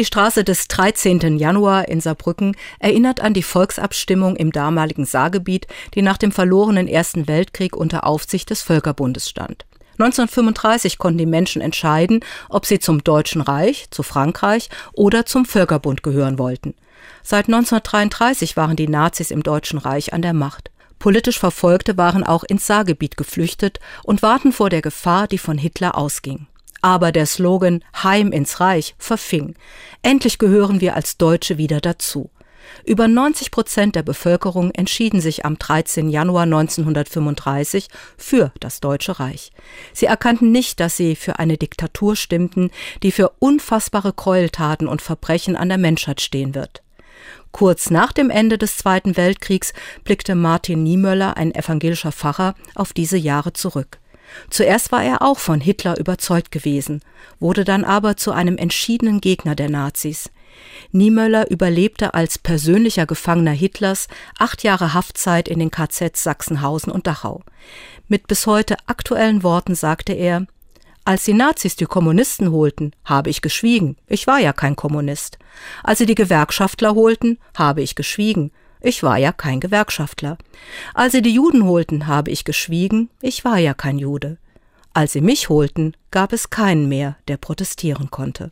Die Straße des 13. Januar in Saarbrücken erinnert an die Volksabstimmung im damaligen Saargebiet, die nach dem verlorenen Ersten Weltkrieg unter Aufsicht des Völkerbundes stand. 1935 konnten die Menschen entscheiden, ob sie zum Deutschen Reich, zu Frankreich oder zum Völkerbund gehören wollten. Seit 1933 waren die Nazis im Deutschen Reich an der Macht. Politisch Verfolgte waren auch ins Saargebiet geflüchtet und warten vor der Gefahr, die von Hitler ausging. Aber der Slogan Heim ins Reich verfing. Endlich gehören wir als Deutsche wieder dazu. Über 90 Prozent der Bevölkerung entschieden sich am 13. Januar 1935 für das Deutsche Reich. Sie erkannten nicht, dass sie für eine Diktatur stimmten, die für unfassbare Gräueltaten und Verbrechen an der Menschheit stehen wird. Kurz nach dem Ende des Zweiten Weltkriegs blickte Martin Niemöller, ein evangelischer Pfarrer, auf diese Jahre zurück. Zuerst war er auch von Hitler überzeugt gewesen, wurde dann aber zu einem entschiedenen Gegner der Nazis. Niemöller überlebte als persönlicher Gefangener Hitlers acht Jahre Haftzeit in den KZs Sachsenhausen und Dachau. Mit bis heute aktuellen Worten sagte er, als die Nazis die Kommunisten holten, habe ich geschwiegen. Ich war ja kein Kommunist. Als sie die Gewerkschaftler holten, habe ich geschwiegen. Ich war ja kein Gewerkschaftler. Als sie die Juden holten, habe ich geschwiegen, ich war ja kein Jude. Als sie mich holten, gab es keinen mehr, der protestieren konnte.